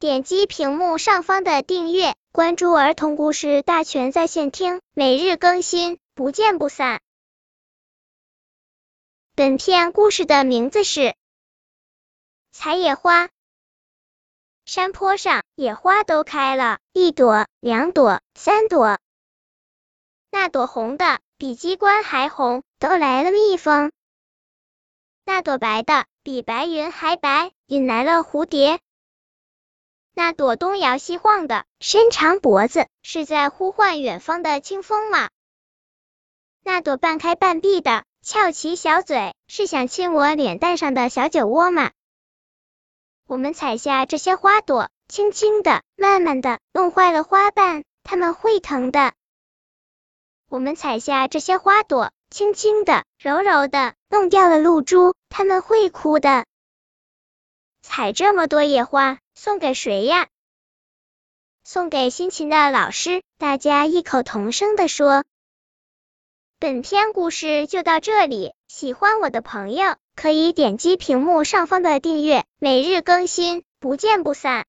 点击屏幕上方的订阅，关注儿童故事大全在线听，每日更新，不见不散。本片故事的名字是《采野花》。山坡上，野花都开了，一朵、两朵、三朵。那朵红的比鸡冠还红，都来了蜜蜂。那朵白的比白云还白，引来了蝴蝶。那朵东摇西晃的，伸长脖子，是在呼唤远方的清风吗？那朵半开半闭的，翘起小嘴，是想亲我脸蛋上的小酒窝吗？我们采下这些花朵，轻轻的，慢慢的，弄坏了花瓣，它们会疼的。我们采下这些花朵，轻轻的，柔柔的，弄掉了露珠，它们会哭的。采这么多野花，送给谁呀？送给辛勤的老师。大家异口同声的说。本篇故事就到这里，喜欢我的朋友可以点击屏幕上方的订阅，每日更新，不见不散。